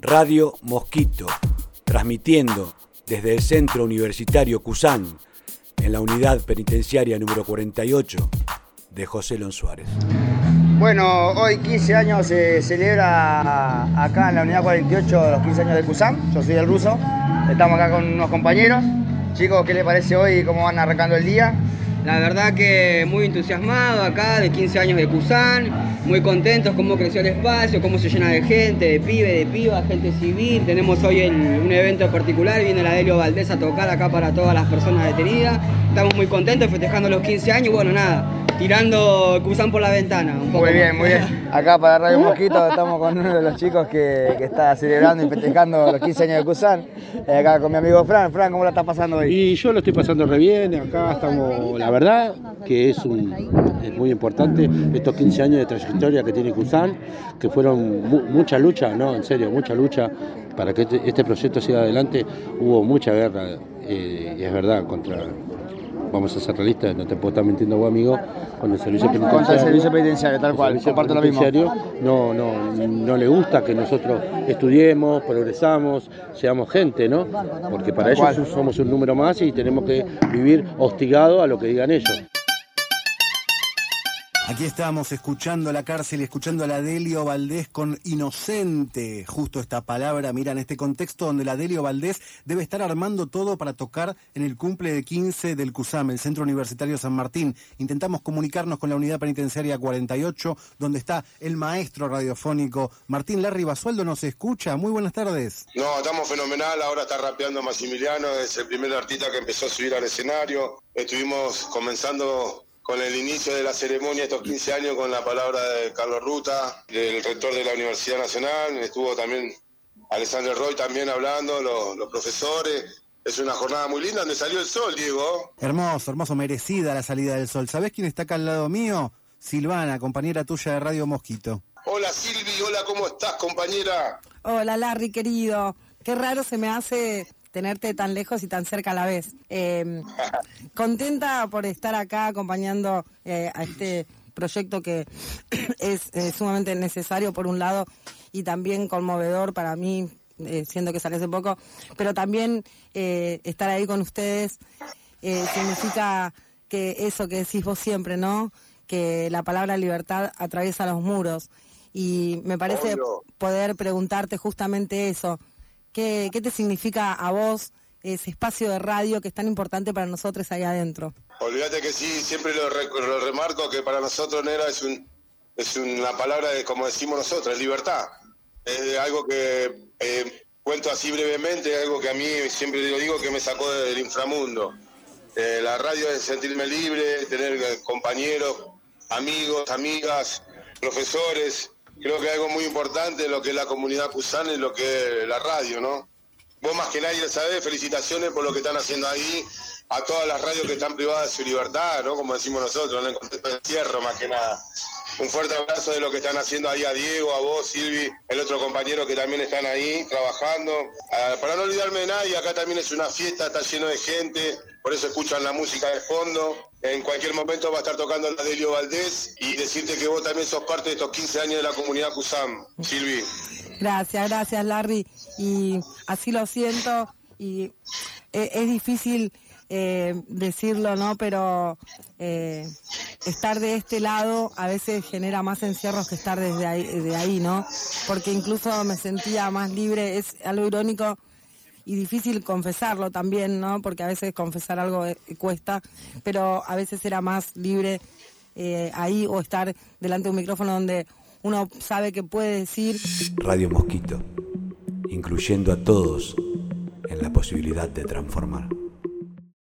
Radio Mosquito, transmitiendo desde el Centro Universitario Cusán, en la unidad penitenciaria número 48 de José Lon Suárez. Bueno, hoy 15 años se celebra acá en la unidad 48 los 15 años de Cusán. Yo soy el ruso. Estamos acá con unos compañeros. Chicos, ¿qué les parece hoy? ¿Cómo van arrancando el día? La verdad que muy entusiasmado acá de 15 años de Cusán, muy contentos cómo creció el espacio, cómo se llena de gente, de pibe, de piba, gente civil. Tenemos hoy un evento particular, viene la Delio Valdés a tocar acá para todas las personas detenidas. Estamos muy contentos festejando los 15 años, bueno nada, tirando Cusán por la ventana. muy bien, muy bien. Acá para Radio Mosquito estamos con uno de los chicos que, está celebrando y festejando los 15 años de Cusán. Eh, acá con mi amigo Fran. Fran, ¿cómo la estás pasando hoy? Y yo lo estoy pasando re bien, acá estamos, la verdad que es, un, es muy importante estos 15 años de trayectoria que tiene Cusán, que fueron mucha lucha, no, en serio, mucha lucha para que este, este proyecto siga adelante. Hubo mucha guerra, eh, y es verdad, contra vamos a ser realistas, no te puedo estar mintiendo vos, amigo, con el servicio penitenciario. Contra el servicio penitenciario, tal cual, comparto lo mismo. No, no, no le gusta que nosotros estudiemos, progresamos, seamos gente, ¿no? Porque para ellos somos un número más y tenemos que vivir hostigados a lo que digan ellos. Aquí estamos escuchando la cárcel escuchando a la Delio Valdés con inocente. Justo esta palabra, mira, en este contexto donde la Delio Valdés debe estar armando todo para tocar en el cumple de 15 del CUSAM, el Centro Universitario San Martín. Intentamos comunicarnos con la unidad penitenciaria 48, donde está el maestro radiofónico Martín Larry Basualdo. ¿Nos escucha? Muy buenas tardes. No, estamos fenomenal. Ahora está rapeando Maximiliano, es el primer artista que empezó a subir al escenario. Estuvimos comenzando con el inicio de la ceremonia estos 15 años con la palabra de Carlos Ruta, del rector de la Universidad Nacional, estuvo también Alexander Roy también hablando, los, profesores. Es una jornada muy linda donde salió el sol, Diego. Hermoso, hermoso, merecida la salida del sol. ¿Sabés quién está acá al lado mío? Silvana, compañera tuya de Radio Mosquito. Hola Silvi, hola, ¿cómo estás, compañera? Hola Larry, querido. Qué raro se me hace tenerte tan lejos y tan cerca a la vez. Em, contenta por estar acá acompañando eh, a este proyecto que es sumamente necesario por un lado y también conmovedor para mí, eh, siendo que sale hace poco, pero también eh, estar ahí con ustedes significa que eso que decís vos siempre, ¿no? Que la palabra libertad atraviesa los muros. Y me parece poder preguntarte justamente eso, ¿Qué, te significa a vos ese espacio de radio que es tan importante para nosotros ahí adentro? Olvídate que sí, siempre lo, remarco que para nosotros Nera es, un, es una palabra de, como decimos nosotros, es libertad. Es algo que eh, cuento así brevemente, algo que a mí siempre lo digo que me sacó del inframundo. Eh, la radio es sentirme libre, tener eh, compañeros, amigos, amigas, profesores, creo que algo muy importante lo que es la comunidad cusana y lo que es la radio, ¿no? Vos más que nadie sabés, felicitaciones por lo que están haciendo ahí, a todas las radios que están privadas de su libertad, ¿no? Como decimos nosotros, en el contexto de encierro más que nada. Un fuerte abrazo de lo que están haciendo ahí a Diego, a vos, Silvi, el otro compañero que también están ahí trabajando. Ah, para no olvidarme de nadie, acá también es una fiesta, está lleno de gente, por eso escuchan la música de fondo. En cualquier momento va a estar tocando la Delio Valdés y decirte que vos también sos parte de estos 15 años de la comunidad CUSAM, Silvi. Gracias, gracias Larry. Y así lo siento y eh, es difícil eh, decirlo, ¿no? Pero eh, estar de este lado a veces genera más encierros que estar desde ahí, de ahí, ¿no? Porque incluso me sentía más libre, es algo irónico y difícil confesarlo también, ¿no? Porque a veces confesar algo eh, cuesta, pero a veces era más libre ahí o estar delante de un micrófono donde uno sabe que puede decir. Radio Mosquito, incluyendo a todos en la posibilidad de transformar.